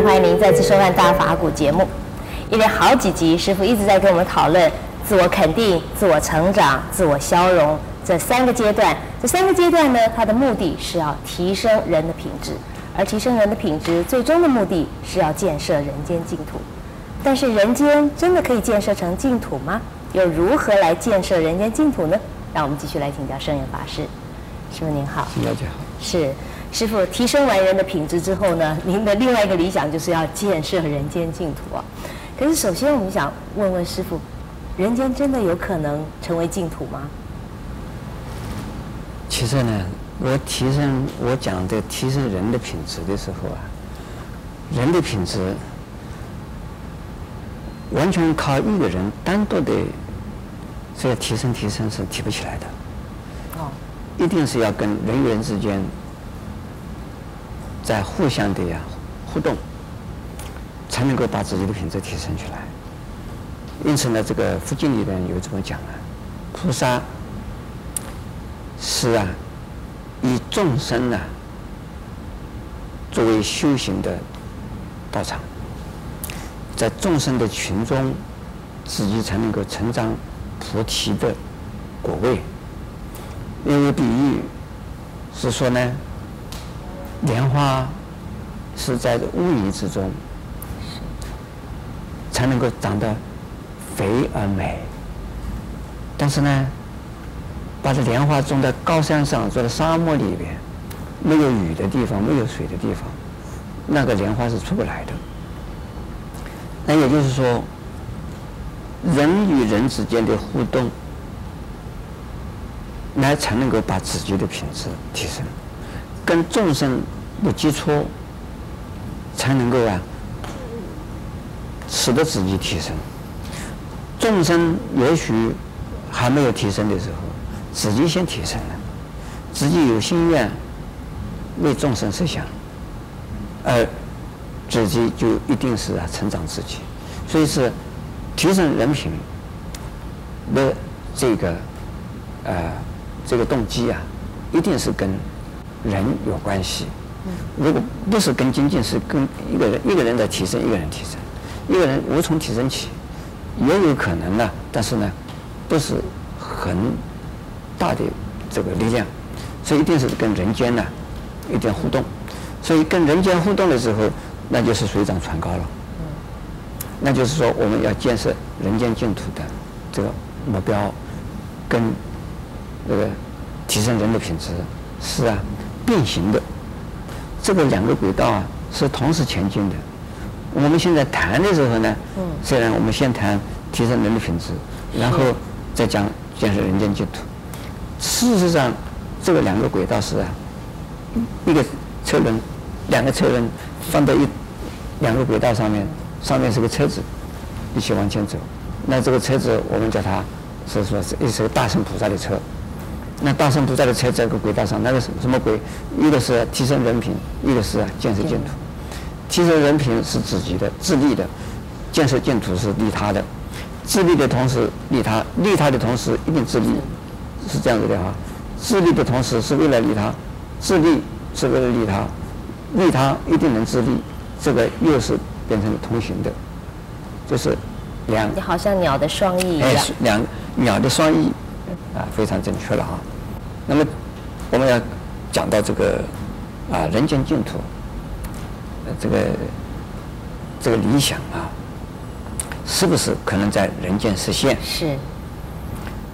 常欢迎您再次收看《大法古》节目。因为好几集，师傅一直在跟我们讨论自我肯定、自我成长、自我消融这三个阶段。这三个阶段呢，它的目的是要提升人的品质，而提升人的品质，最终的目的是要建设人间净土。但是，人间真的可以建设成净土吗？又如何来建设人间净土呢？让我们继续来请教圣严法师。师傅您好，大家好。是。师傅提升完人的品质之后呢，您的另外一个理想就是要建设人间净土啊。可是首先我们想问问师傅，人间真的有可能成为净土吗？其实呢，我提升我讲的提升人的品质的时候啊，人的品质完全靠一个人单独的这个提升提升是提不起来的。哦，一定是要跟人与人之间。在互相的呀互动，才能够把自己的品质提升起来。因此呢，这个佛经里边有这么讲啊，菩萨是啊，以众生啊作为修行的道场，在众生的群中，自己才能够成长菩提的果位。因为比喻是说呢。莲花是在污泥之中，才能够长得肥而美。但是呢，把这莲花种在高山上，种在沙漠里边，没有雨的地方，没有水的地方，那个莲花是出不来的。那也就是说，人与人之间的互动，来才能够把自己的品质提升。跟众生的接触，才能够啊，使得自己提升。众生也许还没有提升的时候，自己先提升了，自己有心愿为众生设想，而自己就一定是啊成长自己。所以是提升人品的这个呃这个动机啊，一定是跟。人有关系，如果不是跟经济是跟一个人一个人的提升，一个人提升，一个人无从提升起，也有可能呢，但是呢，不是很大的这个力量，所以一定是跟人间呢一点互动，所以跟人间互动的时候，那就是水涨船高了，那就是说我们要建设人间净土的这个目标，跟那个提升人的品质。是啊。并行的，这个两个轨道啊是同时前进的。我们现在谈的时候呢，虽然我们先谈提升人的品质，然后再讲建设人间净土。事实上，这个两个轨道是啊，一个车轮，两个车轮放在一两个轨道上面，上面是个车子，一起往前走。那这个车子我们叫它是说是一艘大乘菩萨的车。那大圣菩萨的车在这个轨道上，那个什什么轨？一个是提升人品，一个是建设净土。提升人品是自己的自利的，建设净土是利他的。自利的同时利他，利他的同时一定自利，是这样子的哈。自利的同时是为了利他，自利是为了利他，利他一定能自利，这个又是变成了同行的，就是两。你好像鸟的双翼一样。哎，两鸟的双翼。啊，非常正确了哈。那么，我们要讲到这个啊，人间净土，这个这个理想啊，是不是可能在人间实现？是。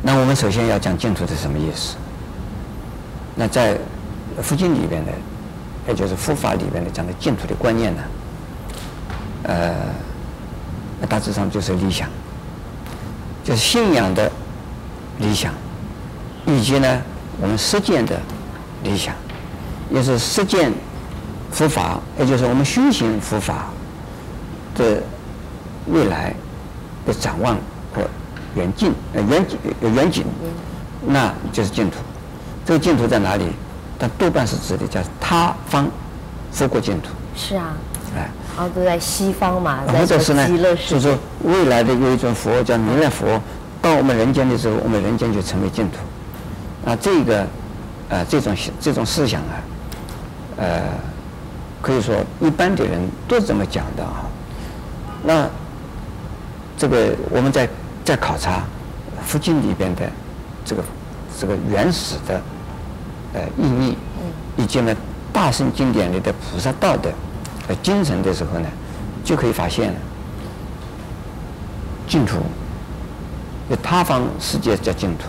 那我们首先要讲净土是什么意思？那在佛经里边的，也就是佛法里边的讲的净土的观念呢，呃，那大致上就是理想，就是信仰的理想。以及呢，我们实践的理想，也是实践佛法，也就是我们修行佛法的未来的展望和远近呃远景远景，那就是净土。这个净土在哪里？但多半是指的叫他方佛国净土。是啊。哎。然后都在西方嘛。或者是呢，就是说未来的有一种佛叫弥勒佛，到我们人间的时候，我们人间就成为净土。啊，这个，呃，这种这种思想啊，呃，可以说一般的人都这么讲的啊。那这个我们在在考察佛经里边的这个这个原始的呃意义，以及呢大圣经典里的菩萨道的呃精神的时候呢，就可以发现净土，他方世界叫净土，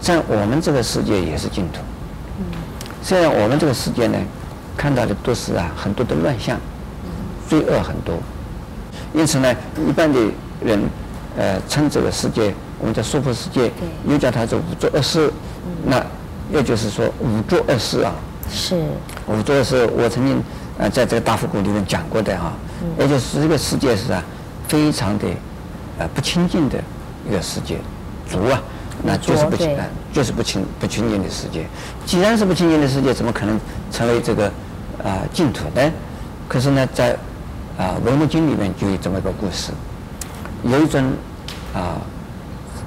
在我们这个世界也是净土。虽然我们这个世界呢，看到的都是啊很多的乱象，罪恶很多，因此呢，一般的人呃称这个世界，我们叫娑婆世界，又叫它做五浊恶世，那也就是说五浊恶世啊。是。五浊恶世，我曾经呃在这个大佛古里面讲过的啊，也就是这个世界是啊非常的呃不清净的一个世界，浊啊，那就是不清，就是不清不清净的世界。既然是不清净的世界，怎么可能成为这个？啊，净土呢？可是呢，在啊《维摩经》里面就有这么一个故事，有一尊啊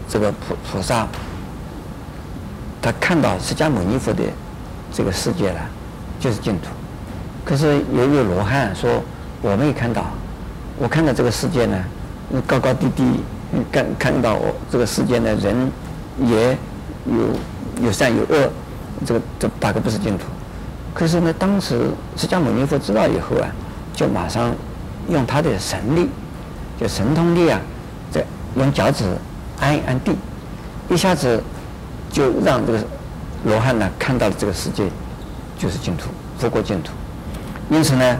这个菩菩萨，他看到释迦牟尼佛的这个世界了，就是净土。可是有一位罗汉说：“我没有看到，我看到这个世界呢，高高低低，看看到我这个世界呢，人也有有善有恶，这个这大概不是净土。”可是呢，当时释迦牟尼佛知道以后啊，就马上用他的神力，就神通力啊，在用脚趾按一按地，一下子就让这个罗汉呢看到了这个世界就是净土，佛国净土。因此呢，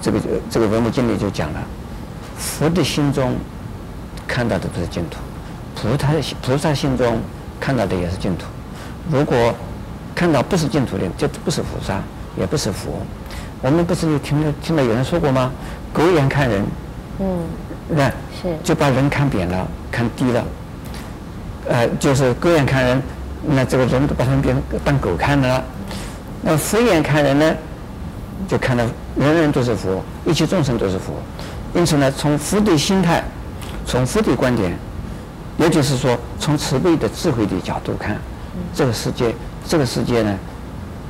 这个这个《维摩经》里就讲了，佛的心中看到的都是净土，菩萨菩萨心中看到的也是净土。如果看到不是净土的，就不是菩萨，也不是佛。我们不是有听到听到有人说过吗？狗眼看人，嗯，那是就把人看扁了，看低了。呃，就是狗眼看人，那这个人都把他们变当狗看了。那佛眼看人呢，就看到人人都是佛，一切众生都是佛。因此呢，从佛的心态，从佛的观点，也就是说，从慈悲的智慧的角度看，这个世界。这个世界呢，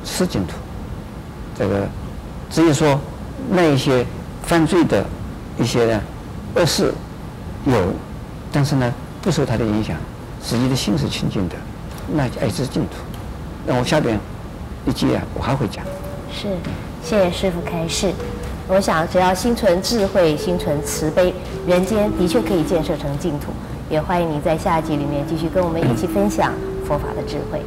是净土。这个只有说那一些犯罪的一些呢恶事有，但是呢不受他的影响，自己的心是清净的，那就爱是净土。那我下边一句啊，我还会讲。是，谢谢师傅开示。我想只要心存智慧，心存慈悲，人间的确可以建设成净土。也欢迎你在下一集里面继续跟我们一起分享佛法的智慧。